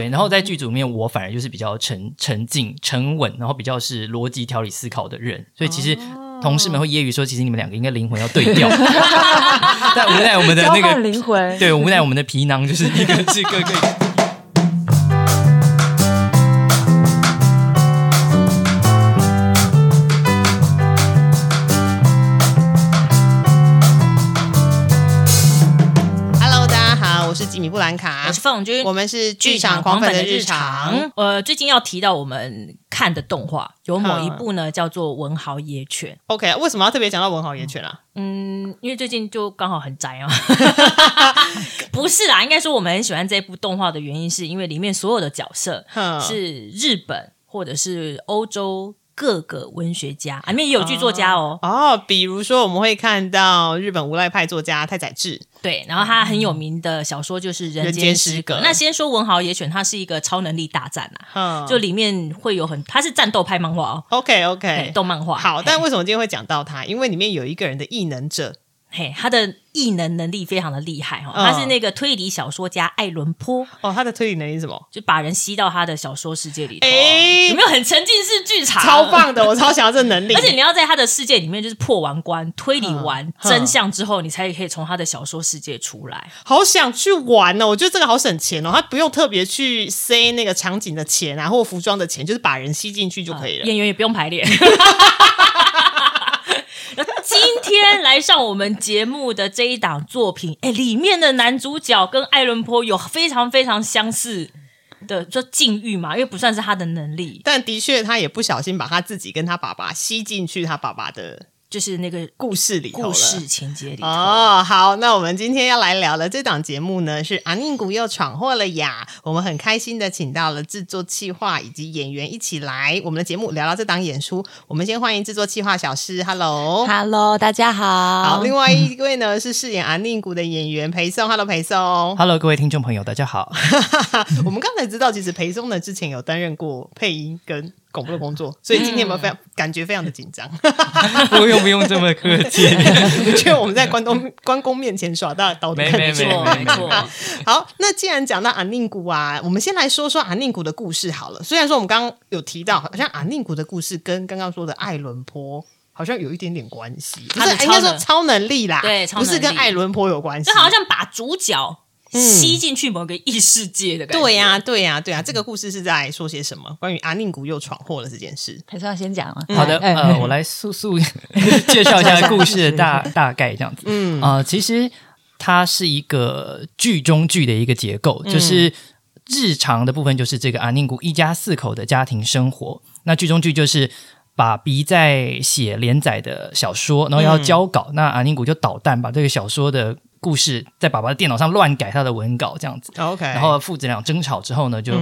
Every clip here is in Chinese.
对，然后在剧组里面，我反而就是比较沉沉静、沉稳，然后比较是逻辑条理思考的人，所以其实同事们会揶揄说，其实你们两个应该灵魂要对调，但无奈我们的那个灵魂，对，无奈我们的皮囊就是一个是各个。布兰卡，我是凤君，我们是剧场狂粉的日常。呃，最近要提到我们看的动画，有某一部呢叫做《文豪野犬》。OK，为什么要特别讲到《文豪野犬》啊？嗯，因为最近就刚好很宅啊。不是啦，应该说我们很喜欢这部动画的原因，是因为里面所有的角色是日本或者是欧洲。各个文学家，里面也有剧作家哦。哦，比如说我们会看到日本无赖派作家太宰治，对，然后他很有名的小说就是《人间失格》。那先说《文豪野犬》，它是一个超能力大战啊，就里面会有很，它是战斗派漫画哦。OK OK，动漫画。好，但为什么今天会讲到它？因为里面有一个人的异能者。嘿，他的异能能力非常的厉害哈，他是那个推理小说家艾伦坡哦。他的推理能力是什么？就把人吸到他的小说世界里头，有没有很沉浸式剧场？超棒的，我超想要这能力。而且你要在他的世界里面，就是破完关、推理完真相之后，你才可以从他的小说世界出来。好想去玩哦！我觉得这个好省钱哦，他不用特别去塞那个场景的钱啊，或服装的钱，就是把人吸进去就可以了。演员也不用排练。天来上我们节目的这一档作品，哎，里面的男主角跟艾伦坡有非常非常相似的说境遇嘛，因为不算是他的能力，但的确他也不小心把他自己跟他爸爸吸进去他爸爸的。就是那个故事里头故事情节里哦。好，那我们今天要来聊的这档节目呢，是阿宁谷又闯祸了呀。我们很开心的请到了制作企划以及演员一起来我们的节目聊聊这档演出。我们先欢迎制作企划小师，Hello，Hello，大家好。好，另外一位呢是饰演阿宁谷的演员裴松，Hello，裴松，Hello，各位听众朋友，大家好。我们刚才知道，其实裴松呢之前有担任过配音跟。广播的工作，所以今天有没有非常感觉非常的紧张？不用不用这么客气，觉得我们在关东关公面前耍大刀，没没没没错。好，那既然讲到阿宁谷啊，我们先来说说阿宁谷的故事好了。虽然说我们刚刚有提到，好像阿宁谷的故事跟刚刚说的艾伦坡好像有一点点关系，不是应该说超能力啦，对，不是跟艾伦坡有关系，就好像把主角。吸进去某个异世界的感觉。对呀，对呀，对呀。这个故事是在说些什么？关于阿宁谷又闯祸了这件事。还是要先讲啊。好的，呃，我来速速介绍一下故事的大 大概这样子。嗯啊，其实它是一个剧中剧的一个结构，就是日常的部分就是这个阿宁谷一家四口的家庭生活。那剧中剧就是爸比在写连载的小说，然后要交稿，那阿宁谷就捣蛋，把这个小说的。故事在爸爸的电脑上乱改他的文稿，这样子。OK，然后父子俩争吵之后呢，就。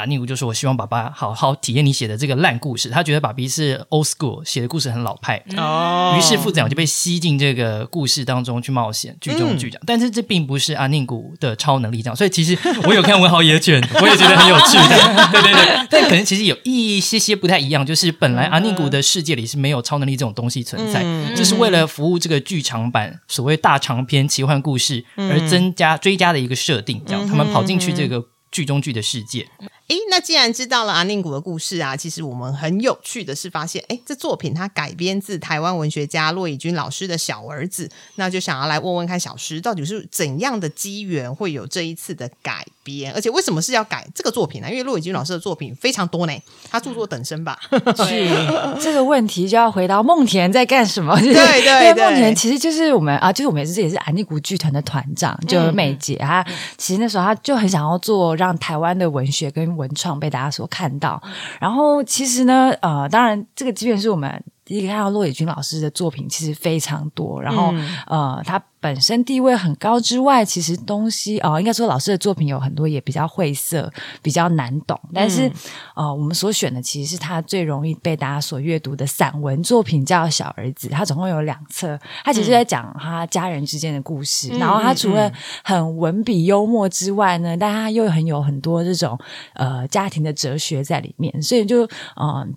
啊，尼古就说：“我希望爸爸好好体验你写的这个烂故事。”他觉得爸比是 old school，写的故事很老派。哦，于是父子俩就被吸进这个故事当中去冒险，剧中剧讲。但是这并不是阿尼古的超能力，这样。所以其实我有看《文豪野犬》，我也觉得很有趣。对对对，但可能其实有一些些不太一样，就是本来阿尼古的世界里是没有超能力这种东西存在，这是为了服务这个剧场版所谓大长篇奇幻故事而增加追加的一个设定。这样，他们跑进去这个剧中剧的世界。诶，那既然知道了阿宁谷的故事啊，其实我们很有趣的是发现，诶，这作品它改编自台湾文学家骆以军老师的小儿子，那就想要来问问看小师，到底是怎样的机缘会有这一次的改编，而且为什么是要改这个作品呢？因为骆以军老师的作品非常多呢，他著作等身吧。是 这个问题就要回到梦田在干什么？对对对，梦田其实就是我们啊，就是我们也是也是阿宁谷剧团的团长，就美姐她。其实那时候她就很想要做让台湾的文学跟文创被大家所看到，然后其实呢，呃，当然这个即便是我们。第一个看到骆野军老师的作品其实非常多，然后呃，他本身地位很高之外，其实东西哦，应该说老师的作品有很多也比较晦涩，比较难懂。但是呃，我们所选的其实是他最容易被大家所阅读的散文作品，叫《小儿子》。他总共有两册，他其实在讲他家人之间的故事。然后他除了很文笔幽默之外呢，但他又很有很多这种呃家庭的哲学在里面，所以就嗯。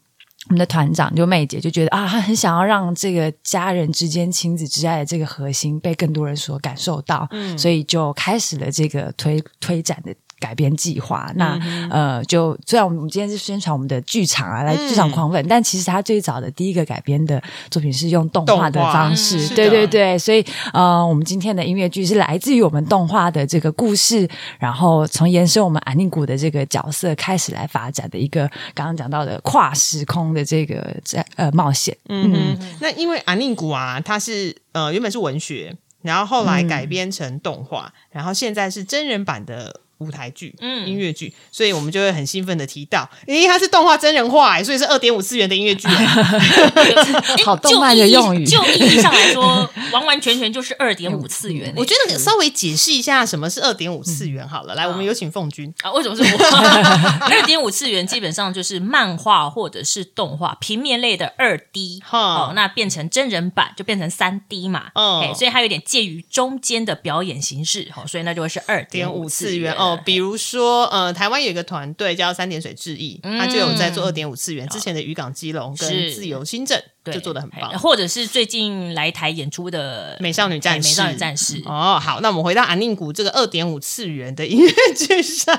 我们的团长就妹姐就觉得啊，她很想要让这个家人之间亲子之爱的这个核心被更多人所感受到，嗯，所以就开始了这个推推展的。改编计划。那呃，就虽然我们今天是宣传我们的剧场啊，来剧场狂粉，但其实他最早的第一个改编的作品是用动画的方式。对对对，所以呃，我们今天的音乐剧是来自于我们动画的这个故事，然后从延伸我们安宁谷的这个角色开始来发展的一个刚刚讲到的跨时空的这个在呃冒险。嗯，那因为安宁谷啊，它是呃原本是文学。然后后来改编成动画，然后现在是真人版的。舞台剧、嗯，音乐剧，所以我们就会很兴奋的提到，因为它是动画真人化，所以是二点五次元的音乐剧，好动漫的用语。就意义上来说，完完全全就是二点五次元。我觉得稍微解释一下什么是二点五次元好了。来，我们有请凤君啊，为什么是我？二点五次元基本上就是漫画或者是动画平面类的二 D，哦，那变成真人版就变成三 D 嘛，哦，所以它有点介于中间的表演形式，哦，所以那就会是二点五次元哦。比如说，呃，台湾有一个团队叫三点水致意，他就有在做二点五次元。之前的渔港基隆跟自由新政就做的很棒，或者是最近来台演出的美少女战士。美少女战士哦，好，那我们回到安宁谷这个二点五次元的音乐剧上。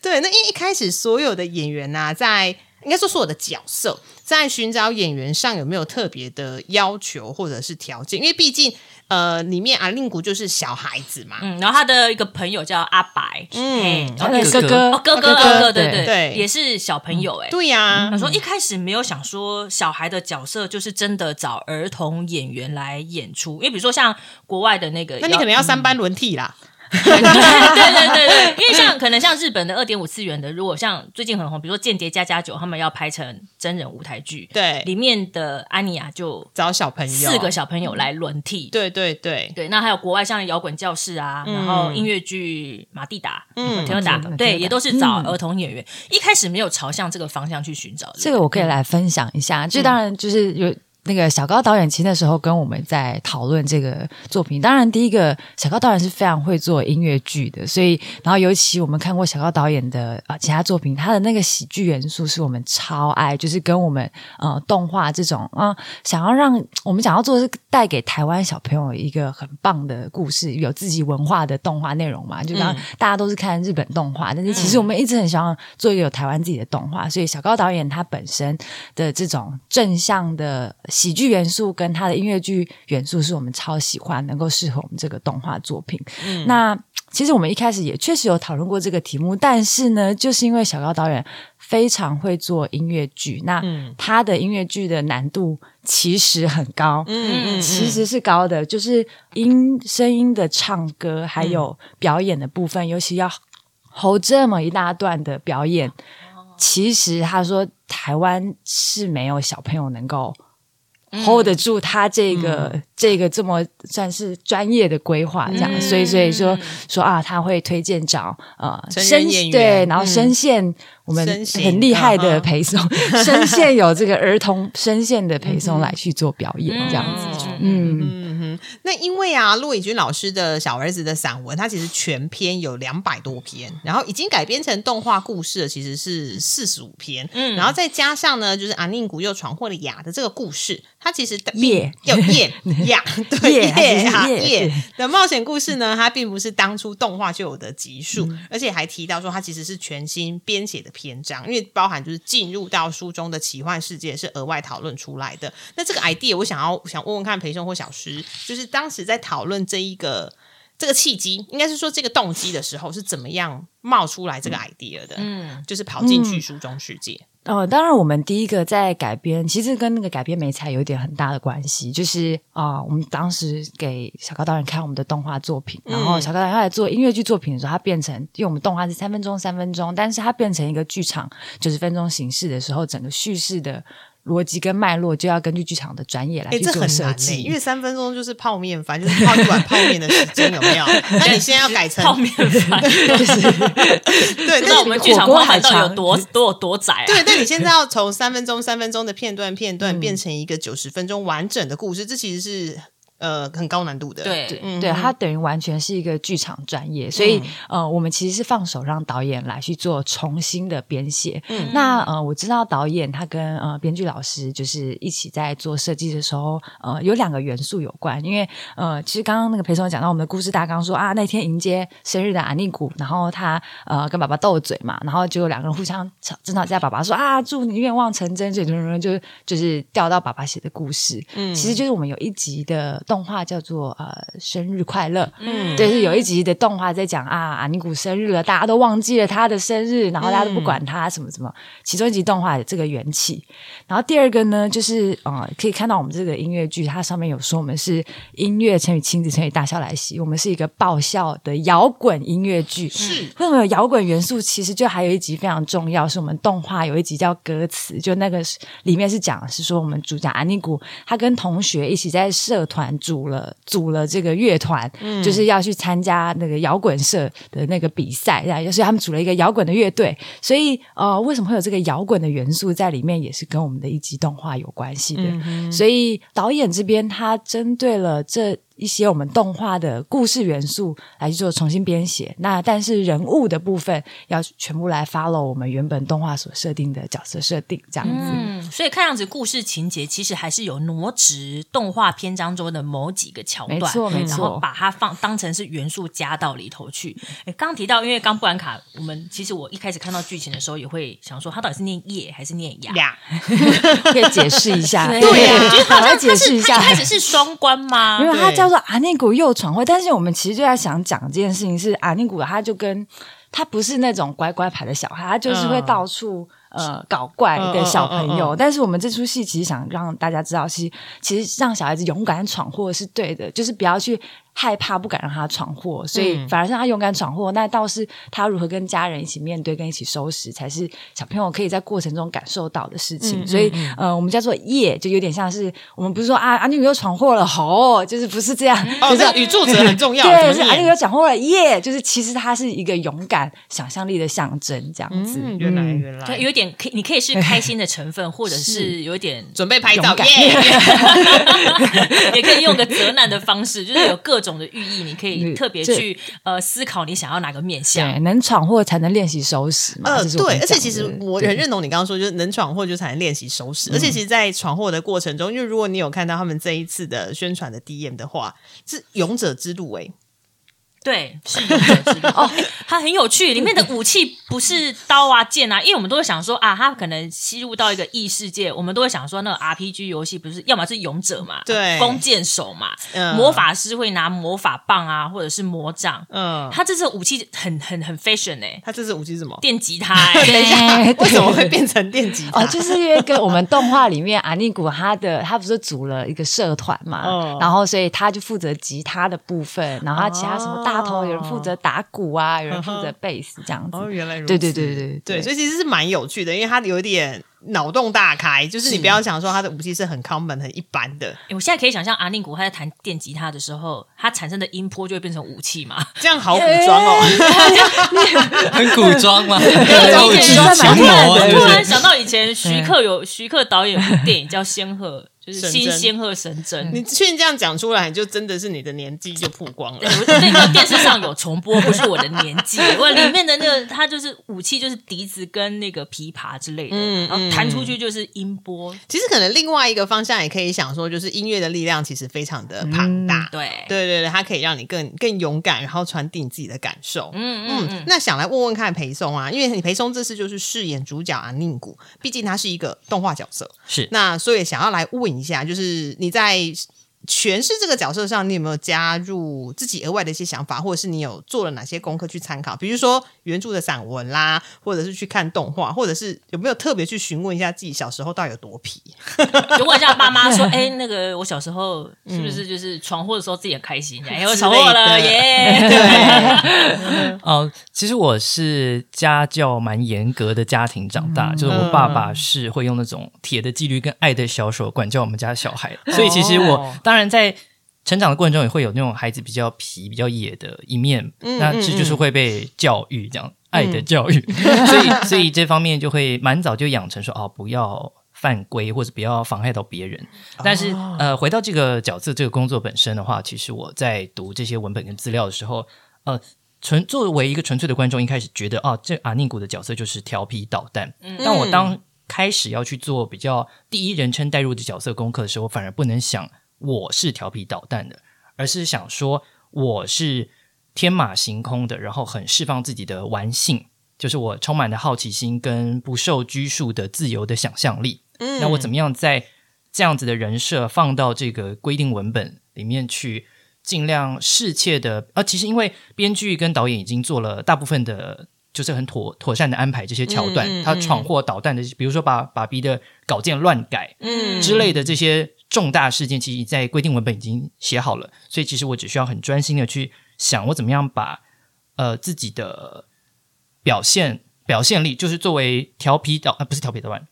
对，那一一开始所有的演员呐，在应该说所有的角色在寻找演员上有没有特别的要求或者是条件？因为毕竟。呃，里面阿令谷就是小孩子嘛，嗯，然后他的一个朋友叫阿白，嗯，然后哥哥，哥哥，哥哥，对对对，也是小朋友，哎，对呀。他说一开始没有想说小孩的角色就是真的找儿童演员来演出，因为比如说像国外的那个，那你可能要三班轮替啦。对对对对，因为像可能像日本的二点五次元的，如果像最近很红，比如说《间谍加加九》，他们要拍成真人舞台剧，对，里面的安妮亚就找小朋友四个小朋友来轮替，对对对对。那还有国外像摇滚教室啊，然后音乐剧《马蒂达》嗯，田达对，也都是找儿童演员。一开始没有朝向这个方向去寻找，这个我可以来分享一下。这当然就是有。那个小高导演其实那时候跟我们在讨论这个作品。当然，第一个小高导演是非常会做音乐剧的，所以然后尤其我们看过小高导演的啊其他作品，他的那个喜剧元素是我们超爱，就是跟我们呃动画这种啊，想要让我们想要做的是带给台湾小朋友一个很棒的故事，有自己文化的动画内容嘛。就当大家都是看日本动画，但是其实我们一直很希望做一个有台湾自己的动画，所以小高导演他本身的这种正向的。喜剧元素跟他的音乐剧元素是我们超喜欢，能够适合我们这个动画作品。那其实我们一开始也确实有讨论过这个题目，但是呢，就是因为小高导演非常会做音乐剧，那他的音乐剧的难度其实很高，嗯嗯，其实是高的，就是音声音的唱歌还有表演的部分，尤其要 hold 这么一大段的表演，其实他说台湾是没有小朋友能够。Hold 得住他这个这个这么算是专业的规划，这样，所以所以说说啊，他会推荐找呃声对，然后声线我们很厉害的陪送，声线有这个儿童声线的陪送来去做表演，这样子，嗯。那因为啊，骆以军老师的小儿子的散文，他其实全篇有两百多篇，然后已经改编成动画故事的其实是四十五篇，嗯，然后再加上呢，就是阿宁古又闯祸了雅的这个故事，它其实叶有叶 雅对叶啊叶 的冒险故事呢，它并不是当初动画就有的集数，而且还提到说它其实是全新编写的篇章，因为包含就是进入到书中的奇幻世界是额外讨论出来的。那这个 idea 我想要想问问看裴兄或小师。就是当时在讨论这一个这个契机，应该是说这个动机的时候，是怎么样冒出来这个 idea 的？嗯，就是跑进去书中世界。哦，当然，我们第一个在改编，其实跟那个改编美彩有一点很大的关系。就是啊，我们当时给小高导演看我们的动画作品，然后小高导演来做音乐剧作品的时候，他变成因为我们动画是三分钟三分钟，但是它变成一个剧场九十分钟形式的时候，整个叙事的。逻辑跟脉络就要根据剧场的专业来去做设计，因为三分钟就是泡面饭，就是泡一碗泡面的时间，有没有？那你现在要改成泡面饭，对，那我们剧场光海到有多多有多窄啊？对，但你现在要从三分钟、三分钟的片段片段变成一个九十分钟完整的故事，这其实是。呃很高难度的。对对，它等于完全是一个剧场专业，所以呃，我们其实是放手让导演来去做重新的编写。那呃，我知道导演他跟呃编剧老师就是一起在做设计的时候，呃，有两个元素有关，因为呃，其实刚刚那个裴松讲到我们的故事大纲说啊，那天迎接生日的阿尼古，然后他呃跟爸爸斗嘴嘛，然后就两个人互相吵争吵架，爸爸说啊祝你愿望成真，这种人就就是调到爸爸写的故事，嗯，其实就是我们有一集的。动画叫做呃生日快乐，嗯，就是有一集的动画在讲啊阿尼古生日了，大家都忘记了他的生日，然后大家都不管他什么什么。其中一集动画的这个缘起，然后第二个呢，就是呃可以看到我们这个音乐剧，它上面有说我们是音乐乘以亲子乘以大笑来袭，我们是一个爆笑的摇滚音乐剧。是为什么有摇滚元素？其实就还有一集非常重要，是我们动画有一集叫歌词，就那个里面是讲是说我们主角阿尼古他跟同学一起在社团。组了组了这个乐团，就是要去参加那个摇滚社的那个比赛，然后所以他们组了一个摇滚的乐队。所以呃，为什么会有这个摇滚的元素在里面，也是跟我们的一集动画有关系的。所以导演这边他针对了这。一些我们动画的故事元素来去做重新编写，那但是人物的部分要全部来 follow 我们原本动画所设定的角色设定，这样子。嗯，所以看样子故事情节其实还是有挪植动画篇章中的某几个桥段，没错没错，然后把它放当成是元素加到里头去。哎，刚提到，因为刚布兰卡，我们其实我一开始看到剧情的时候也会想说，他到底是念叶还是念牙？可以解释一下，对，就是好像解释一下，开始是双关吗？因为他叫做阿尼古又闯祸，但是我们其实就在想讲这件事情是阿尼古，他就跟他不是那种乖乖牌的小孩，他就是会到处呃搞怪的小朋友。但是我们这出戏其实想让大家知道，其实其实让小孩子勇敢闯祸是对的，就是不要去。害怕不敢让他闯祸，所以反而让他勇敢闯祸。那倒是他如何跟家人一起面对、跟一起收拾，才是小朋友可以在过程中感受到的事情。所以，呃，我们叫做夜，就有点像是我们不是说啊，阿女又闯祸了，吼，就是不是这样。哦，这个语助词很重要。对，是阿女又闯祸了，耶，就是其实它是一个勇敢、想象力的象征，这样子。原来，原来，有点可，你可以是开心的成分，或者 是有点准备拍照，耶，也可以用个责难的方式，就是有各。种的寓意，你可以特别去呃思考你想要哪个面向。能闯祸才能练习收拾嘛。呃，对，而且其实我很认同你刚刚说，就是能闯祸就才能练习收拾。而且其实，在闯祸的过程中，因为如果你有看到他们这一次的宣传的 DM 的话，是勇者之路哎。对，是勇者之路哦，它很有趣。里面的武器不是刀啊、剑啊，因为我们都会想说啊，它可能吸入到一个异世界，我们都会想说，那个 RPG 游戏不是要么是勇者嘛，对，弓箭手嘛，嗯魔法师会拿魔法棒啊，或者是魔杖。嗯，他这次武器很很很 fashion 哎，他这次武器是什么？电吉他。等一下，为什么会变成电吉他？哦，就是因为跟我们动画里面阿尼古他的他不是组了一个社团嘛，然后所以他就负责吉他的部分，然后他其他什么大。大头有人负责打鼓啊，有人负责贝斯这样子。哦，原来如此。对对对对对，所以其实是蛮有趣的，因为它有点脑洞大开。就是你不要想说他的武器是很 common 很一般的。我现在可以想象阿宁古他在弹电吉他的时候，他产生的音波就会变成武器嘛？这样好古装哦，很古装吗？以前突然想到以前徐克有徐克导演电影叫《仙鹤》。就是新仙鹤神针，你现在这样讲出来，就真的是你的年纪就曝光了。那个电视上有重播，不是我的年纪。我里面的那个，它就是武器，就是笛子跟那个琵琶之类的，然后弹出去就是音波。其实可能另外一个方向也可以想说，就是音乐的力量其实非常的庞大。对对对对，它可以让你更更勇敢，然后传递你自己的感受。嗯嗯嗯。那想来问问看，裴松啊，因为你裴松这次就是饰演主角啊，宁古，毕竟他是一个动画角色，是那所以想要来问。一下，就是你在。诠释这个角色上，你有没有加入自己额外的一些想法，或者是你有做了哪些功课去参考？比如说原著的散文啦，或者是去看动画，或者是有没有特别去询问一下自己小时候到底有多皮？就问一下爸妈说：“哎，那个我小时候是不是就是闯祸的时候自己很开心？哎，我闯祸了耶！” 对。哦，其实我是家教蛮严格的家庭长大，就是我爸爸是会用那种铁的纪律跟爱的小手管教我们家小孩，所以其实我当然在成长的过程中也会有那种孩子比较皮、比较野的一面，那这就是会被教育这样爱的教育，所以所以这方面就会蛮早就养成说哦，不要犯规或者不要妨害到别人。但是呃，回到这个角色这个工作本身的话，其实我在读这些文本跟资料的时候，呃，纯作为一个纯粹的观众，一开始觉得哦，这阿宁古的角色就是调皮捣蛋。但我当开始要去做比较第一人称代入的角色功课的时候，反而不能想我是调皮捣蛋的，而是想说我是天马行空的，然后很释放自己的玩性。就是我充满了好奇心跟不受拘束的自由的想象力。嗯，那我怎么样在这样子的人设放到这个规定文本里面去，尽量适切的啊？其实因为编剧跟导演已经做了大部分的，就是很妥妥善的安排这些桥段。他闯祸捣蛋的，比如说把把逼的稿件乱改，嗯之类的这些重大事件，其实在规定文本已经写好了。所以其实我只需要很专心的去想，我怎么样把呃自己的。表现表现力就是作为调皮捣啊，不是调皮捣蛋，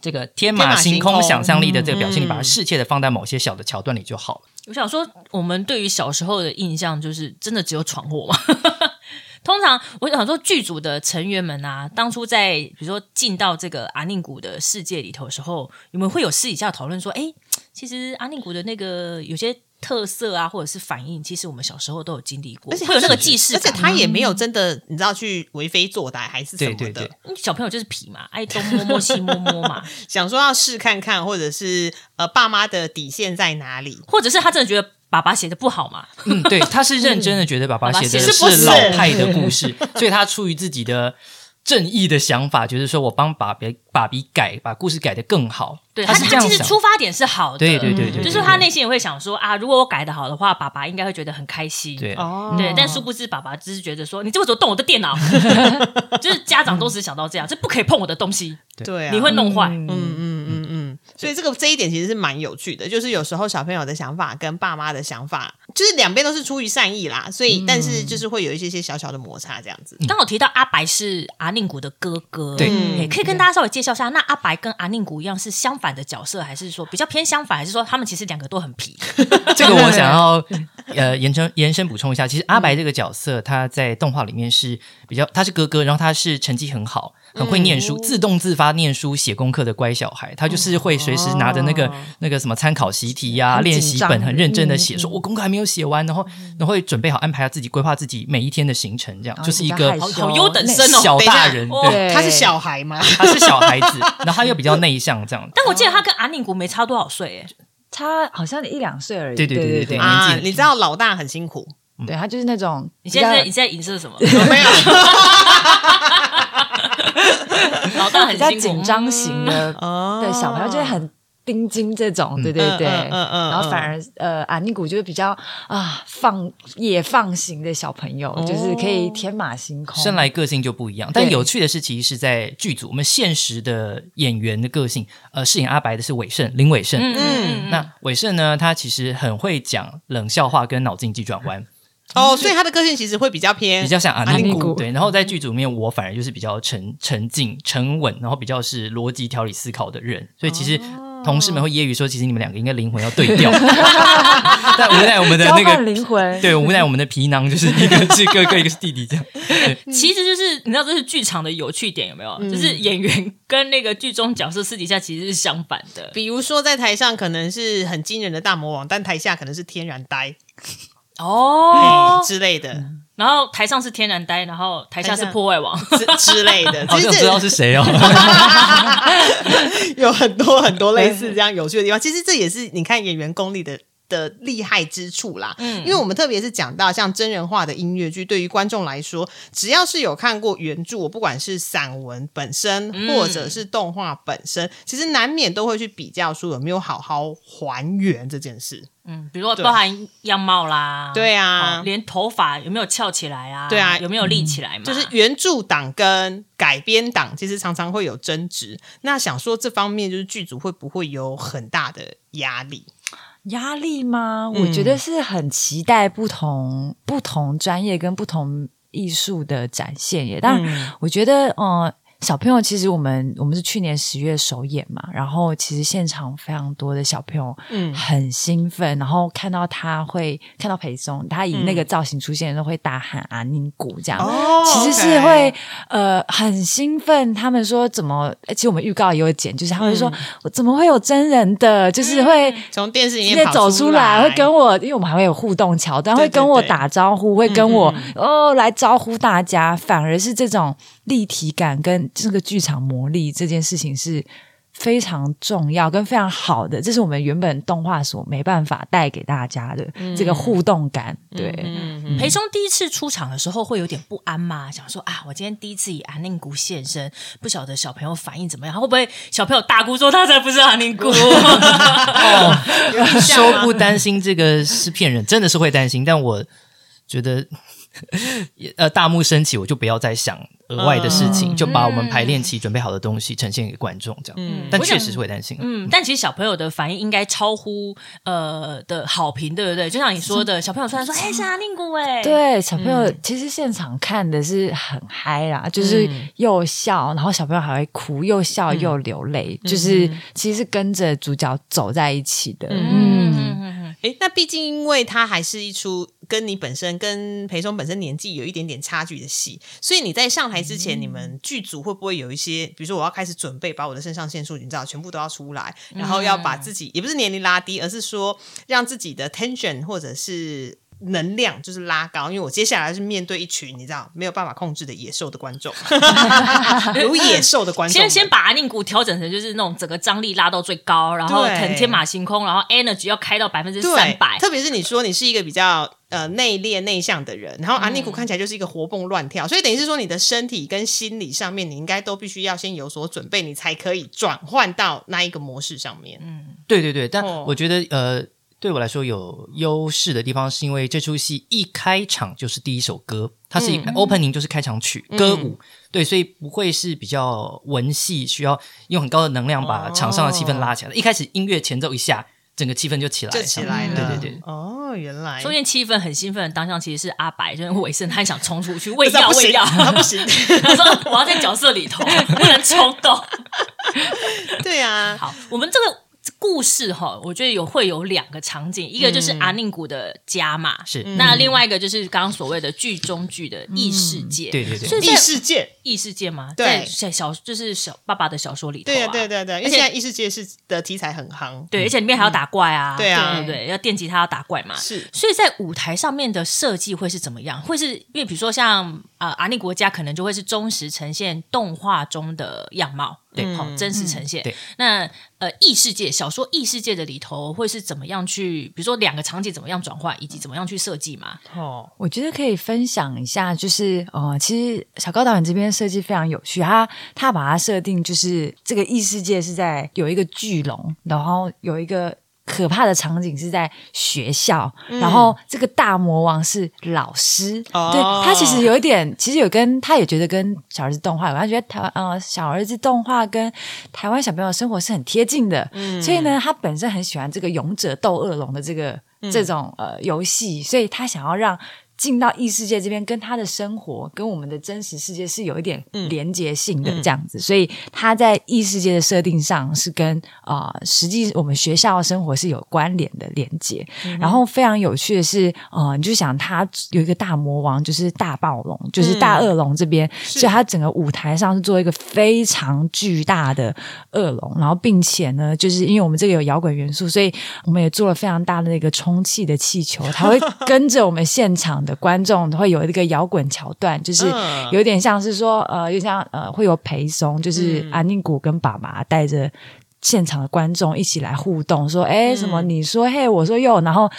这个天马行空想象力的这个表现力，把它适切的放在某些小的桥段里就好了。我想说，我们对于小时候的印象，就是真的只有闯祸吗。通常我想说，剧组的成员们啊，当初在比如说进到这个阿宁谷的世界里头的时候，你们会有私底下讨论说，哎，其实阿宁谷的那个有些。特色啊，或者是反应，其实我们小时候都有经历过，而且会有那个既视而且他也没有真的，你知道去为非作歹还是什么的。小朋友就是皮嘛，爱东摸摸西摸摸嘛，想说要试看看，或者是呃，爸妈的底线在哪里，或者是他真的觉得爸爸写的不好嘛？嗯，对，他是认真的觉得爸爸写的 是老派的故事，所以他出于自己的。正义的想法就是说，我帮爸别爸比改，把故事改得更好。对，他是他其实出发点是好的，对对对对，就是他内心也会想说啊，如果我改的好的话，爸爸应该会觉得很开心。对哦，对，但殊不知爸爸只是觉得说，你这为什么动我的电脑？就是家长都是想到这样，这不可以碰我的东西，对，你会弄坏。嗯嗯嗯嗯，所以这个这一点其实是蛮有趣的，就是有时候小朋友的想法跟爸妈的想法。就是两边都是出于善意啦，所以但是就是会有一些些小小的摩擦这样子。刚好提到阿白是阿宁谷的哥哥，对，可以跟大家稍微介绍一下，那阿白跟阿宁谷一样是相反的角色，还是说比较偏相反，还是说他们其实两个都很皮？这个我想要 呃延伸延伸补充一下，其实阿白这个角色他在动画里面是比较他是哥哥，然后他是成绩很好。很会念书，自动自发念书、写功课的乖小孩，他就是会随时拿着那个那个什么参考习题呀、练习本，很认真的写。说我功课还没有写完，然后然后会准备好安排他自己规划自己每一天的行程，这样就是一个好优等生哦，小大人。对，他是小孩吗？他是小孩子，然后他又比较内向，这样。但我记得他跟阿宁国没差多少岁，哎，差好像一两岁而已。对对对对对，啊，你知道老大很辛苦，对他就是那种。你现在你现在影射什么？没有。老大很比较紧张型的，对小朋友就是很盯紧这种，对对对，嗯嗯，然后反而呃，阿尼古就是比较啊放野放型的小朋友，就是可以天马行空，生来个性就不一样。但有趣的是，其实是在剧组，我们现实的演员的个性，呃，饰演阿白的是伟盛林伟盛，嗯，那伟盛呢，他其实很会讲冷笑话跟脑筋急转弯。哦，所以他的个性其实会比较偏，比较像阿尼古。对。然后在剧组里面，我反而就是比较沉沉静、沉稳，然后比较是逻辑条理思考的人。所以其实同事们会揶揄说，其实你们两个应该灵魂要对调。但无奈我们的那个灵魂，对，无奈我们的皮囊就是一个是哥哥，一个是弟弟这样。其实就是你知道，这是剧场的有趣点有没有？就是演员跟那个剧中角色私底下其实是相反的。比如说在台上可能是很惊人的大魔王，但台下可能是天然呆。哦之类的，然后台上是天然呆，然后台下是破坏王 之之类的，好像知道是谁哦。有很多很多类似这样有趣的地方，其实这也是你看演员功力的。的厉害之处啦，嗯，因为我们特别是讲到像真人化的音乐剧，对于观众来说，只要是有看过原著，我不管是散文本身或者是动画本身，其实难免都会去比较说有没有好好还原这件事。嗯，比如说包含样貌啦，对啊，连头发有没有翘起来啊？对啊，有没有立起来嘛？就是原著党跟改编党其实常常会有争执。那想说这方面，就是剧组会不会有很大的压力？压力吗？我觉得是很期待不同不同专业跟不同艺术的展现耶。但我觉得，嗯，小朋友，其实我们我们是去年十月首演嘛，然后其实现场非常多的小朋友，嗯，很兴奋，然后看到他会看到裴松，他以那个造型出现的时候会大喊啊宁古这样，其实是会呃很兴奋。他们说怎么？其实我们预告也有剪，就是他们说我怎么会有真人的？就是会从电视里面走出来，会跟我，因为我们还会有互动桥段，会跟我打招呼，会跟我哦来招呼大家，反而是这种。立体感跟这个剧场魔力这件事情是非常重要跟非常好的，这是我们原本动画所没办法带给大家的这个互动感。对，裴松第一次出场的时候会有点不安嘛？想说啊，我今天第一次以阿宁姑现身，不晓得小朋友反应怎么样？会不会小朋友大姑说他才不是阿宁谷？说不担心这个是骗人，真的是会担心，但我觉得。呃，大幕升起，我就不要再想额外的事情，就把我们排练期准备好的东西呈现给观众，这样。嗯，但确实是会担心。嗯，但其实小朋友的反应应该超乎呃的好评，对不对？就像你说的，小朋友突然说：“ 哎，是阿令姑哎。”对，小朋友其实现场看的是很嗨啦，就是又笑，然后小朋友还会哭，又笑又流泪，就是其实是跟着主角走在一起的。嗯，哎，那毕竟因为它还是一出。跟你本身跟裴松本身年纪有一点点差距的戏，所以你在上台之前，你们剧组会不会有一些，比如说我要开始准备，把我的肾上腺素你知道全部都要出来，然后要把自己也不是年龄拉低，而是说让自己的 tension 或者是。能量就是拉高，因为我接下来是面对一群你知道没有办法控制的野兽的观众，有野兽的观众。先先把阿宁谷调整成就是那种整个张力拉到最高，然后腾天马行空，然后 energy 要开到百分之三百。特别是你说你是一个比较呃内敛内向的人，然后阿宁谷看起来就是一个活蹦乱跳，所以等于是说你的身体跟心理上面，你应该都必须要先有所准备，你才可以转换到那一个模式上面。嗯，对对对，但我觉得呃。对我来说有优势的地方，是因为这出戏一开场就是第一首歌，它是一 opening 就是开场曲歌舞，对，所以不会是比较文戏，需要用很高的能量把场上的气氛拉起来。一开始音乐前奏一下，整个气氛就起来，就起来了。对对对，哦，原来中间气氛很兴奋的当下，其实是阿白，就是韦盛，他想冲出去喂药 喂药，他不行，他说我要在角色里头，不能冲动。对啊，好，我们这个。故事哈，我觉得有会有两个场景，一个就是阿宁谷的家嘛，是。那另外一个就是刚刚所谓的剧中剧的异世界，对对对，异世界。异世界吗？在小就是小爸爸的小说里头，对对对对，而且现在异世界是的题材很夯，对，而且里面还要打怪啊，对啊，对对，要电吉他要打怪嘛，是，所以在舞台上面的设计会是怎么样？会是因为比如说像啊阿宁国家可能就会是忠实呈现动画中的样貌。对，好，真实呈现。对，那呃，异世界小说异世界的里头会是怎么样去，比如说两个场景怎么样转换，以及怎么样去设计嘛？哦，我觉得可以分享一下，就是呃，其实小高导演这边设计非常有趣，他他把它设定就是这个异世界是在有一个巨龙，然后有一个。可怕的场景是在学校，然后这个大魔王是老师，对他其实有一点，其实有跟他也觉得跟小儿子动画，有他觉得台湾呃小儿子动画跟台湾小朋友生活是很贴近的，所以呢，他本身很喜欢这个勇者斗恶龙的这个这种呃游戏，所以他想要让。进到异世界这边，跟他的生活跟我们的真实世界是有一点连接性的这样子，所以他在异世界的设定上是跟啊实际我们学校生活是有关联的连接。然后非常有趣的是，呃，你就想他有一个大魔王，就是大暴龙，就是大恶龙这边，所以他整个舞台上是做一个非常巨大的恶龙，然后并且呢，就是因为我们这个有摇滚元素，所以我们也做了非常大的那个充气的气球，它会 跟着我们现场。的观众会有一个摇滚桥段，就是有点像是说，呃，就像呃，会有陪松，就是安宁谷跟爸爸带着现场的观众一起来互动，说，哎，什么？你说嘿，我说哟，然后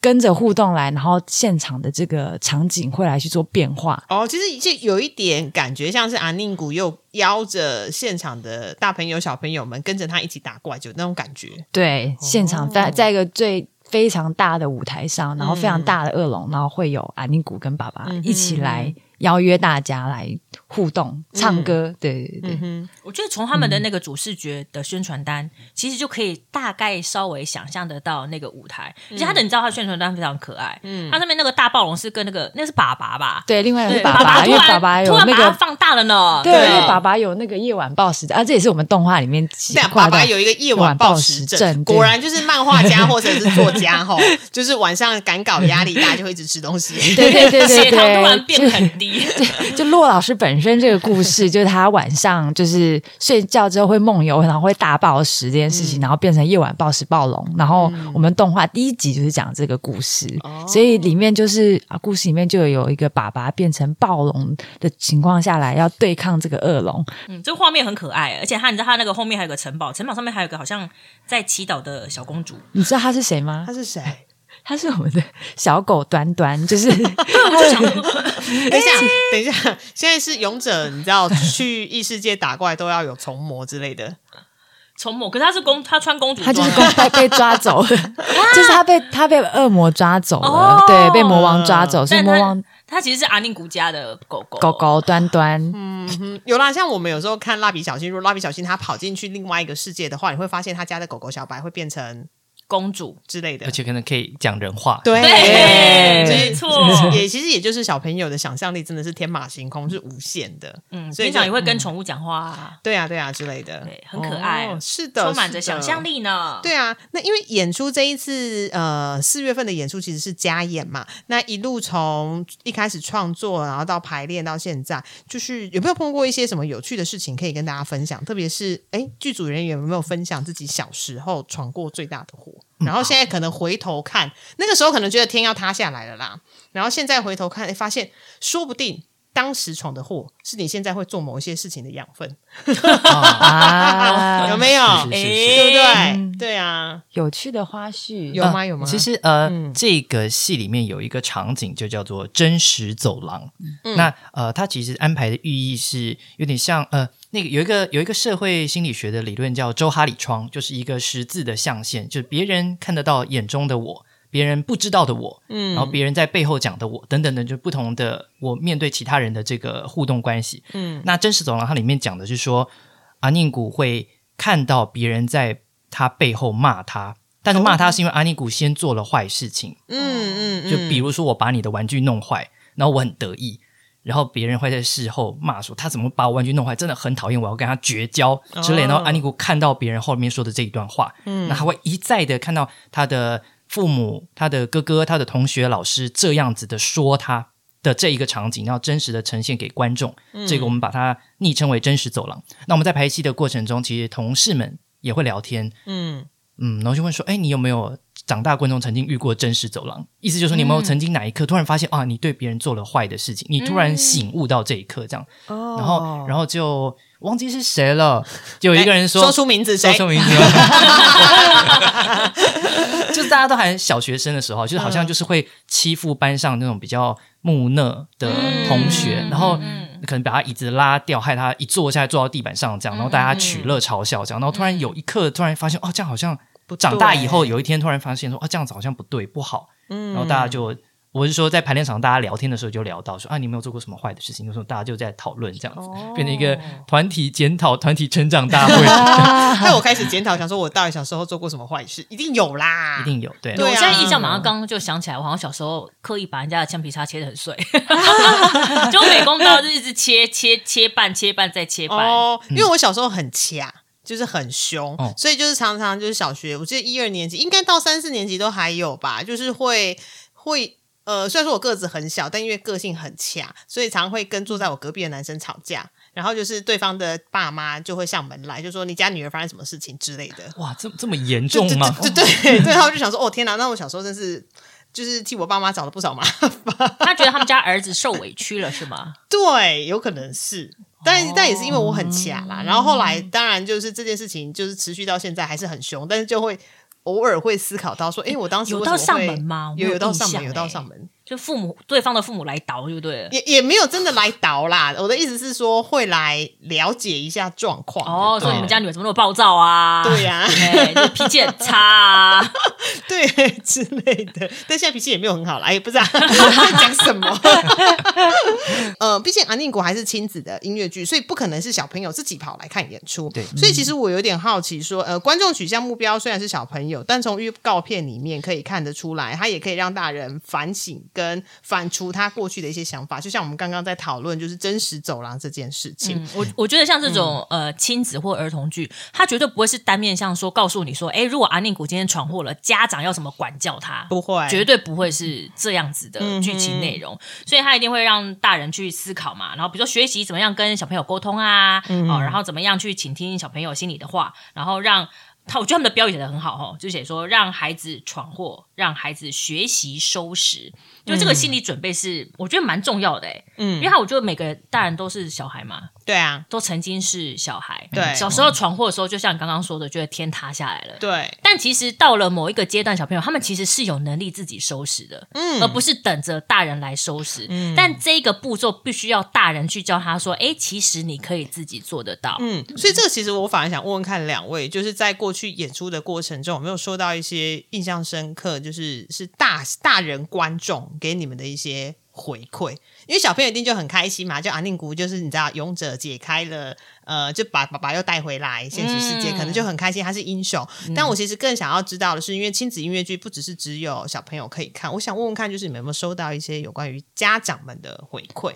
跟着互动来，然后现场的这个场景会来去做变化。哦，其实这有一点感觉像是安宁谷又邀着现场的大朋友小朋友们跟着他一起打怪，就那种感觉。对，现场在在一个最。非常大的舞台上，然后非常大的恶龙，然后会有阿尼古跟爸爸一起来。邀约大家来互动、唱歌。对对对，我觉得从他们的那个主视觉的宣传单，其实就可以大概稍微想象得到那个舞台。而且他的你知道，他宣传单非常可爱。嗯，他上面那个大暴龙是跟那个那是爸爸吧？对，另外一个爸爸，因为爸爸有那个放大了呢。对，因为爸爸有那个夜晚暴食症啊，这也是我们动画里面对，爸爸有一个夜晚暴食症，果然就是漫画家或者是作家哈，就是晚上赶稿压力大，就会一直吃东西。对对对对对，突然变很低。就 骆老师本身这个故事，就是他晚上就是睡觉之后会梦游，然后会大暴食这件事情，然后变成夜晚暴食暴龙。然后我们动画第一集就是讲这个故事，所以里面就是啊，故事里面就有一个爸爸变成暴龙的情况下来要对抗这个恶龙。嗯，这个画面很可爱，而且他你知道他那个后面还有个城堡，城堡上面还有个好像在祈祷的小公主。你知道他是谁吗？他是谁？他是我们的小狗端端，就是。我就想，等一下，等一下，现在是勇者，你知道去异世界打怪都要有虫魔之类的。虫魔，可是他是公，他穿公主，他就是公被被抓走了，就是他被他被恶魔抓走了，对，被魔王抓走，所以魔王他其实是阿宁古家的狗狗，狗狗端端，嗯，有啦，像我们有时候看蜡笔小新，如果蜡笔小新他跑进去另外一个世界的话，你会发现他家的狗狗小白会变成。公主之类的，而且可能可以讲人话。对，没错，也其实也就是小朋友的想象力真的是天马行空，是无限的。嗯，所以常也会跟宠物讲话。对啊，对啊之类的，对，很可爱，是的，充满着想象力呢。对啊，那因为演出这一次，呃，四月份的演出其实是加演嘛。那一路从一开始创作，然后到排练到现在，就是有没有碰过一些什么有趣的事情可以跟大家分享？特别是，哎，剧组人员有没有分享自己小时候闯过最大的祸？然后现在可能回头看，那个时候可能觉得天要塌下来了啦。然后现在回头看，发现说不定当时闯的祸是你现在会做某一些事情的养分，有没有？对不对？对啊，有趣的花絮有吗？有吗？其实呃，这个戏里面有一个场景就叫做真实走廊。那呃，它其实安排的寓意是有点像呃。那个有一个有一个社会心理学的理论叫周哈里窗，就是一个十字的象限，就是别人看得到眼中的我，别人不知道的我，嗯，然后别人在背后讲的我，等等的，就不同的我面对其他人的这个互动关系，嗯，那真实走廊它里面讲的是说，阿宁古会看到别人在他背后骂他，但是骂他是因为阿尼古先做了坏事情，嗯嗯，就比如说我把你的玩具弄坏，然后我很得意。然后别人会在事后骂说他怎么把我玩具弄坏，真的很讨厌，我要跟他绝交之类。然后阿尼古看到别人后面说的这一段话，嗯，那他会一再的看到他的父母、他的哥哥、他的同学、老师这样子的说他的这一个场景，要真实的呈现给观众。这个我们把它昵称为真实走廊。那我们在排戏的过程中，其实同事们也会聊天，嗯嗯，然后就问说，哎，你有没有？长大观众曾经遇过真实走廊，意思就是说你有没有曾经哪一刻突然发现啊，你对别人做了坏的事情，你突然醒悟到这一刻这样，然后然后就忘记是谁了，就有一个人说说出名字，说出名字，就是大家都还小学生的时候，就是好像就是会欺负班上那种比较木讷的同学，然后可能把他椅子拉掉，害他一坐下来坐到地板上这样，然后大家取乐嘲笑这样，然后突然有一刻突然发现哦，这样好像。长大以后，有一天突然发现说啊，这样子好像不对，不好。嗯，然后大家就，我是说，在排练场大家聊天的时候就聊到说啊，你没有做过什么坏的事情，有时候大家就在讨论这样子，变成一个团体检讨、团体成长大会。那我开始检讨，想说我到底小时候做过什么坏事？一定有啦，一定有。对，我现在印象马上刚刚就想起来，我好像小时候刻意把人家的橡皮擦切的很碎，就美工刀就一直切切切半，切半再切半。哦，因为我小时候很掐。就是很凶，所以就是常常就是小学，我记得一二年级应该到三四年级都还有吧，就是会会呃，虽然说我个子很小，但因为个性很强，所以常会跟坐在我隔壁的男生吵架，然后就是对方的爸妈就会上门来，就说你家女儿发生什么事情之类的。哇，这这么严重吗？对对对，对，他们就想说，哦天哪，那我小时候真是就是替我爸妈找了不少麻烦。他觉得他们家儿子受委屈了是吗？对，有可能是。但但也是因为我很强啦，然后后来当然就是这件事情就是持续到现在还是很凶，但是就会偶尔会思考到说，哎，我当时有到上门吗？有有到上门，有到上门。就父母对方的父母来倒，对不对？也也没有真的来倒啦。我的意思是说，会来了解一下状况。哦，说你们家女儿怎么那么暴躁啊？对呀，脾气很差，啊，对之类的。但现在脾气也没有很好了。哎，不是啊，讲什么？呃，毕竟安宁国还是亲子的音乐剧，所以不可能是小朋友自己跑来看演出。对，所以其实我有点好奇，说呃，观众取向目标虽然是小朋友，但从预告片里面可以看得出来，他也可以让大人反省。跟反刍他过去的一些想法，就像我们刚刚在讨论，就是真实走廊这件事情。我我觉得像这种呃亲子或儿童剧，他绝对不会是单面向说告诉你说，哎，如果阿宁古今天闯祸了，家长要怎么管教他？不会，绝对不会是这样子的剧情内容。所以他一定会让大人去思考嘛，然后比如说学习怎么样跟小朋友沟通啊，哦，然后怎么样去倾听小朋友心里的话，然后让。他我觉得他们的标语写的很好哦，就写说让孩子闯祸，让孩子学习收拾，就这个心理准备是我觉得蛮重要的哎，嗯，因为他我觉得每个大人都是小孩嘛。对啊，都曾经是小孩。对，小时候闯祸的时候，就像你刚刚说的，觉得天塌下来了。对，但其实到了某一个阶段，小朋友他们其实是有能力自己收拾的，嗯，而不是等着大人来收拾。嗯，但这个步骤必须要大人去教他说：“哎，其实你可以自己做得到。”嗯，所以这个其实我反而想问问看两位，就是在过去演出的过程中，有没有收到一些印象深刻，就是是大大人观众给你们的一些回馈？因为小朋友一定就很开心嘛，就阿宁古就是你知道，勇者解开了，呃，就把爸爸又带回来现实世界，可能就很开心，他是英雄。但我其实更想要知道的是，因为亲子音乐剧不只是只有小朋友可以看，我想问问看，就是你们有没有收到一些有关于家长们的回馈？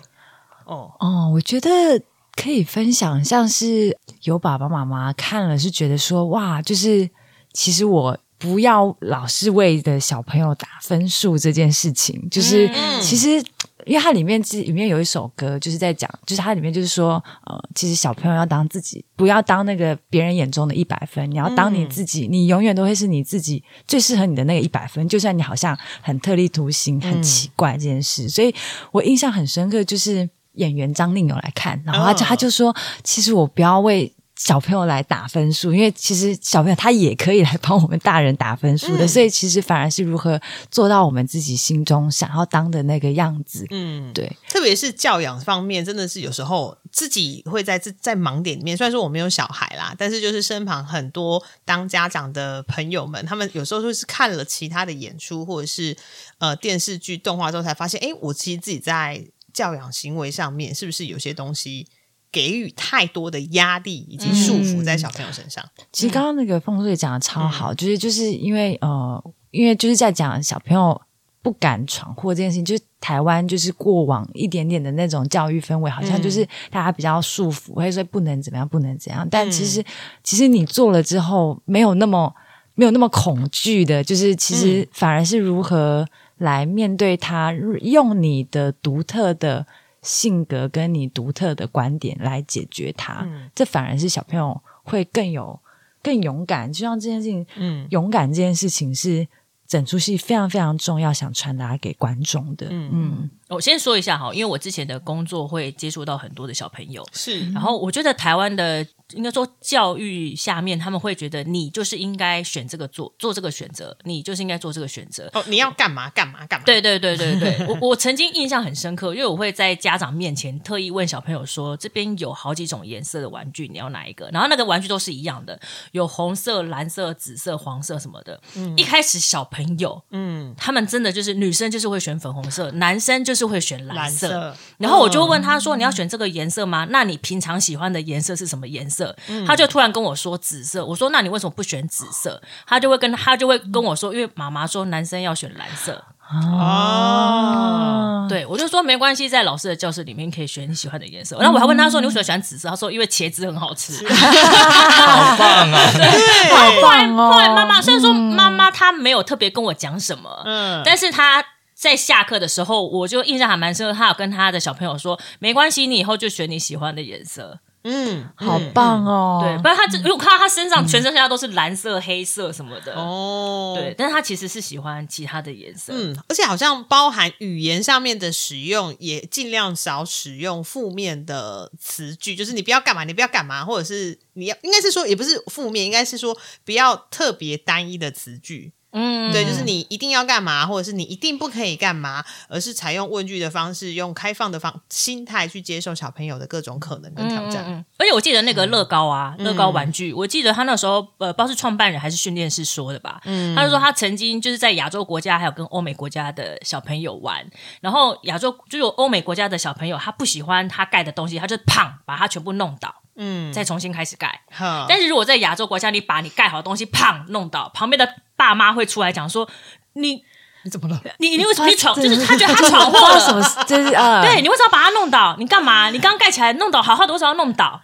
哦哦，我觉得可以分享，像是有爸爸妈妈看了是觉得说，哇，就是其实我不要老是为的小朋友打分数这件事情，就是其实。因为它里面里面有一首歌，就是在讲，就是它里面就是说，呃，其实小朋友要当自己，不要当那个别人眼中的一百分，你要当你自己，你永远都会是你自己最适合你的那个一百分，就算你好像很特立独行、很奇怪这件事。所以我印象很深刻，就是演员张令友来看，然后他就他就说，其实我不要为。小朋友来打分数，因为其实小朋友他也可以来帮我们大人打分数的，所以其实反而是如何做到我们自己心中想要当的那个样子。嗯，对，特别是教养方面，真的是有时候自己会在在在盲点里面。虽然说我没有小孩啦，但是就是身旁很多当家长的朋友们，他们有时候就是看了其他的演出或者是呃电视剧、动画之后，才发现，哎，我其实自己在教养行为上面是不是有些东西。给予太多的压力以及束缚在小朋友身上。其实刚刚那个凤瑞讲的超好，就是就是因为呃，因为就是在讲小朋友不敢闯祸这件事情，就是台湾就是过往一点点的那种教育氛围，好像就是大家比较束缚，或者说不能怎么样，不能怎样。但其实其实你做了之后，没有那么没有那么恐惧的，就是其实反而是如何来面对他，用你的独特的。性格跟你独特的观点来解决它，这反而是小朋友会更有更勇敢。就像这件事情，嗯，勇敢这件事情是整出戏非常非常重要，想传达给观众的。嗯嗯，我先说一下哈，因为我之前的工作会接触到很多的小朋友，是，然后我觉得台湾的。应该说，教育下面他们会觉得你就是应该选这个做做这个选择，你就是应该做这个选择。哦，你要干嘛干嘛干嘛？对对对对对，我我曾经印象很深刻，因为我会在家长面前特意问小朋友说：“这边有好几种颜色的玩具，你要哪一个？”然后那个玩具都是一样的，有红色、蓝色、紫色、黄色什么的。嗯，一开始小朋友，嗯，他们真的就是女生就是会选粉红色，男生就是会选蓝色。然后我就问他说：“你要选这个颜色吗？那你平常喜欢的颜色是什么颜色？”他就突然跟我说紫色，我说那你为什么不选紫色？他就会跟他就会跟我说，因为妈妈说男生要选蓝色哦。对我就说没关系，在老师的教室里面可以选你喜欢的颜色。然后我还问他说你为什么喜欢紫色？他说因为茄子很好吃。好棒啊！对，后来后来妈妈虽然说妈妈她没有特别跟我讲什么，嗯，但是她在下课的时候，我就印象还蛮深刻。她有跟她的小朋友说，没关系，你以后就选你喜欢的颜色。嗯，好棒哦！对，不然他这如果看到他身上全身上下都是蓝色、黑色什么的哦，对，但是他其实是喜欢其他的颜色，嗯，而且好像包含语言上面的使用，也尽量少使用负面的词句，就是你不要干嘛，你不要干嘛，或者是你要应该是说也不是负面，应该是说不要特别单一的词句。嗯，对，就是你一定要干嘛，或者是你一定不可以干嘛，而是采用问句的方式，用开放的方心态去接受小朋友的各种可能跟挑战。而且我记得那个乐高啊，乐高玩具，我记得他那时候呃，不知道是创办人还是训练师说的吧，他就说他曾经就是在亚洲国家还有跟欧美国家的小朋友玩，然后亚洲就有欧美国家的小朋友，他不喜欢他盖的东西，他就砰把它全部弄倒。嗯，再重新开始盖。但是如果在亚洲国家，你把你盖好的东西砰弄倒，旁边的爸妈会出来讲说：“你你怎么了？你你为什么你闯？就是 他觉得他闯祸了，什么？就是啊，对，你为什么把它弄倒？你干嘛？你刚盖起来弄倒好好的，为什么要弄倒？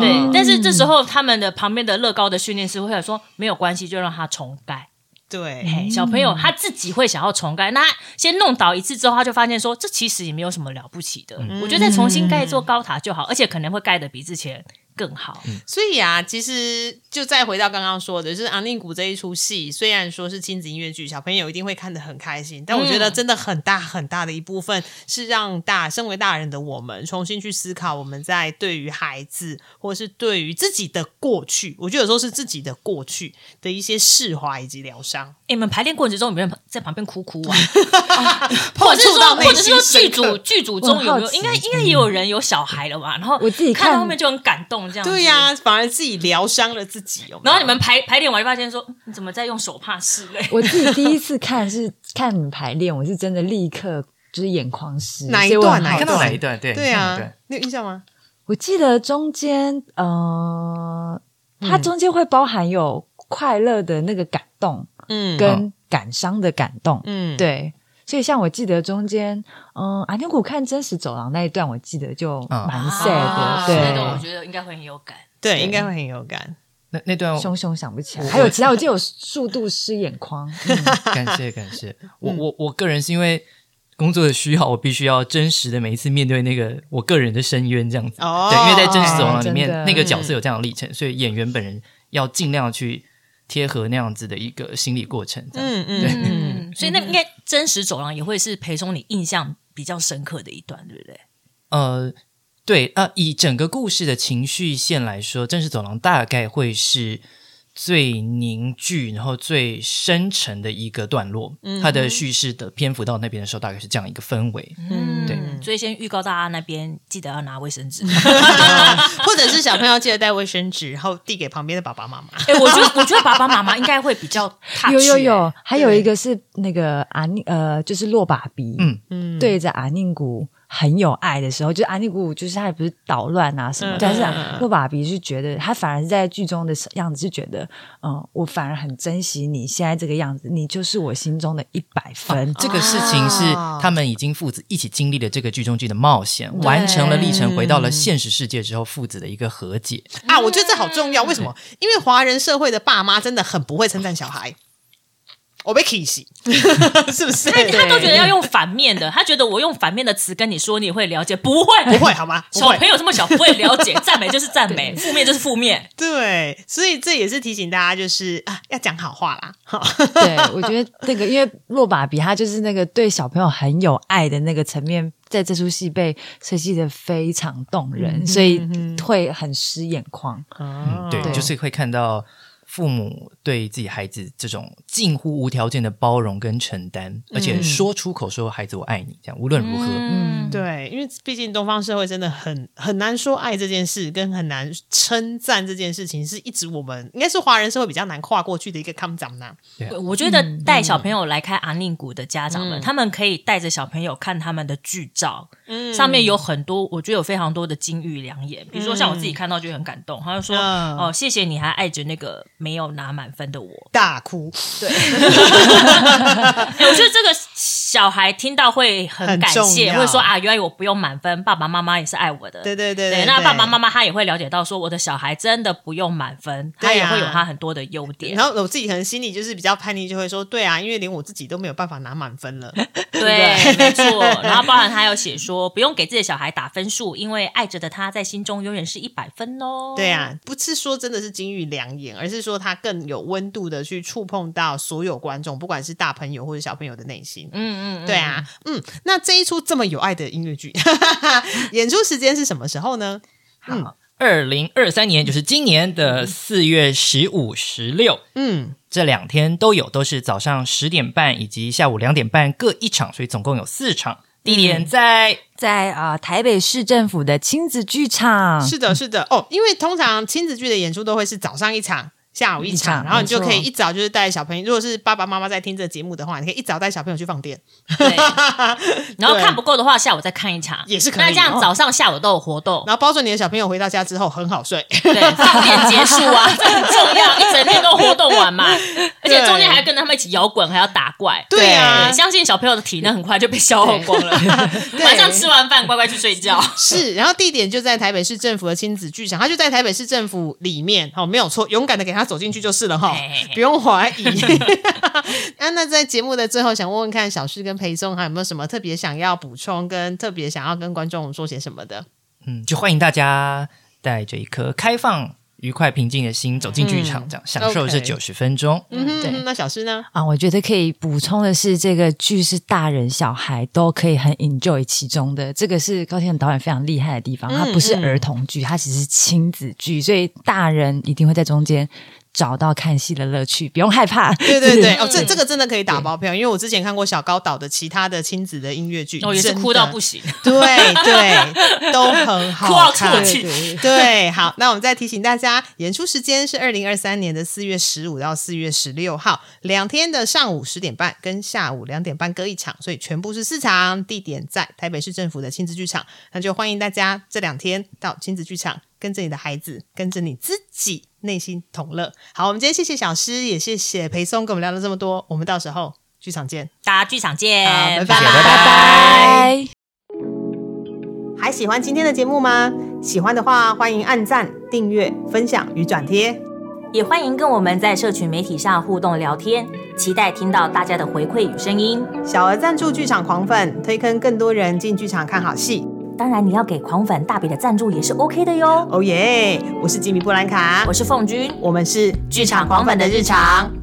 对。但是这时候他们的旁边的乐高的训练师会说：没有关系，就让他重盖。对，小朋友他自己会想要重盖，那先弄倒一次之后，他就发现说，这其实也没有什么了不起的。我觉得再重新盖一座高塔就好，而且可能会盖的比之前。更好，所以啊，其实就再回到刚刚说的，就是《昂宁谷》这一出戏，虽然说是亲子音乐剧，小朋友一定会看得很开心，但我觉得真的很大很大的一部分是让大身为大人的我们重新去思考，我们在对于孩子或是对于自己的过去，我觉得有时候是自己的过去的一些释怀以及疗伤。你们排练过程中有没有在旁边哭哭啊？或者是说，或者是说剧组剧组中有没有？应该应该也有人有小孩了吧？然后我自己看到后面就很感动。对呀，反而自己疗伤了自己。然后你们排排练完就发现说，你怎么在用手帕拭泪？我自己第一次看是看你们排练，我是真的立刻就是眼眶湿。哪一段？哪看到哪一段？对对啊，你有印象吗？我记得中间，呃，它中间会包含有快乐的那个感动，嗯，跟感伤的感动，嗯，对。所以，像我记得中间，嗯，阿牛谷看真实走廊那一段，我记得就蛮 sad 的。对，我觉得应该会很有感。对，应该会很有感。那那段熊熊想不起来，还有其他，我记得有速度湿眼眶。感谢 感谢，我我我个人是因为工作的需要，我必须要真实的每一次面对那个我个人的深渊这样子。哦，对，因为在真实走廊里面，那个角色有这样的历程，所以演员本人要尽量去。贴合那样子的一个心理过程，嗯嗯嗯，所以那应该真实走廊也会是陪中你印象比较深刻的一段，对不对？呃，对，呃，以整个故事的情绪线来说，真实走廊大概会是。最凝聚，然后最深沉的一个段落，它的叙事的篇幅到那边的时候，大概是这样一个氛围。嗯，对，所以先预告大家那边记得要拿卫生纸，或者是小朋友记得带卫生纸，然后递给旁边的爸爸妈妈。哎，我觉得我觉得爸爸妈妈应该会比较有有有，还有一个是那个阿宁呃，就是落把鼻，嗯。嗯，对着阿宁谷。很有爱的时候，就是安妮姑姑，就是她也不是捣乱啊什么，但是洛爸比是觉得他反而是在剧中的样子是觉得，嗯，我反而很珍惜你现在这个样子，你就是我心中的一百分。这个事情是他们已经父子一起经历了这个剧中剧的冒险，完成了历程，回到了现实世界之后，父子的一个和解啊！我觉得这好重要，为什么？因为华人社会的爸妈真的很不会称赞小孩。我被 kiss，是不是？他他都觉得要用反面的，他觉得我用反面的词跟你说，你会了解？不会，不会，好吗？小朋友这么小，不会了解。赞美 就是赞美，负面就是负面。对，所以这也是提醒大家，就是啊，要讲好话啦。对，我觉得那个，因为洛巴比他就是那个对小朋友很有爱的那个层面，在这出戏被设计的非常动人，所以会很湿眼眶。嗯，对，就是会看到。父母对自己孩子这种近乎无条件的包容跟承担，而且说出口说“孩子，我爱你”，这样无论如何，嗯，对，因为毕竟东方社会真的很很难说爱这件事，跟很难称赞这件事情，是一直我们应该是华人社会比较难跨过去的一个抗长呢。我觉得带小朋友来看阿宁谷的家长们，他们可以带着小朋友看他们的剧照，嗯。上面有很多，我觉得有非常多的金玉良言，比如说像我自己看到就很感动，他就说：“哦，谢谢你还爱着那个。”没有拿满分的我。大哭，对，我觉得这个小孩听到会很感谢，会说啊，原来我不用满分，爸爸妈妈也是爱我的，对对对，那爸爸妈妈他也会了解到说，我的小孩真的不用满分，他也会有他很多的优点。然后我自己可能心里就是比较叛逆，就会说，对啊，因为连我自己都没有办法拿满分了，对，没错。然后包含他有写说，不用给自己的小孩打分数，因为爱着的他在心中永远是一百分哦。对啊，不是说真的是金玉良言，而是说。说他更有温度的去触碰到所有观众，不管是大朋友或者小朋友的内心。嗯嗯，对啊，嗯，那这一出这么有爱的音乐剧，演出时间是什么时候呢？好，二零二三年，就是今年的四月十五、十六。嗯。这两天都有，都是早上十点半以及下午两点半各一场，所以总共有四场。地点在在啊台北市政府的亲子剧场。是的，是的哦，因为通常亲子剧的演出都会是早上一场。下午一场，然后你就可以一早就是带小朋友。如果是爸爸妈妈在听这节目的话，你可以一早带小朋友去放电。对，然后看不够的话，下午再看一场 也是可以。那这样早上、下午都有活动，然后包准你的小朋友回到家之后很好睡。对，放电结束啊，这很重要，一整天都活动完嘛。而且中间还要跟他们一起摇滚，还要打怪。对啊，相信小朋友的体能很快就被消耗光了。晚 上吃完饭乖乖去睡觉。是，然后地点就在台北市政府的亲子剧场，他就在台北市政府里面，好，没有错，勇敢的给他走进去就是了。哈，不用怀疑。啊，那在节目的最后，想问问看，小旭跟裴松还有没有什么特别想要补充，跟特别想要跟观众说些什么的？嗯，就欢迎大家带着一颗开放、愉快、平静的心走进剧场，这样享受这九十分钟。嗯，对。那小诗呢？啊，我觉得可以补充的是，这个剧是大人小孩都可以很 enjoy 其中的。这个是高天导演非常厉害的地方，它不是儿童剧，它其实是亲子剧，所以大人一定会在中间。找到看戏的乐趣，不用害怕。对对对，哦，这这个真的可以打包票，因为我之前看过小高导的其他的亲子的音乐剧，哦，也是哭到不行。对对，都很好，哭到啜泣。对，好，那我们再提醒大家，演出时间是二零二三年的四月十五到四月十六号，两天的上午十点半跟下午两点半各一场，所以全部是四场，地点在台北市政府的亲子剧场，那就欢迎大家这两天到亲子剧场。跟着你的孩子，跟着你自己内心同乐。好，我们今天谢谢小诗，也谢谢裴松，跟我们聊了这么多。我们到时候剧场见，大家剧场见，拜拜拜拜。还喜欢今天的节目吗？喜欢的话，欢迎按赞、订阅、分享与转贴，也欢迎跟我们在社群媒体上互动聊天。期待听到大家的回馈与声音。小额赞助剧场狂粉，推坑更多人进剧场看好戏。当然，你要给狂粉大笔的赞助也是 OK 的哟。哦耶！我是吉米布兰卡，我是凤君，我们是剧场狂粉的日常。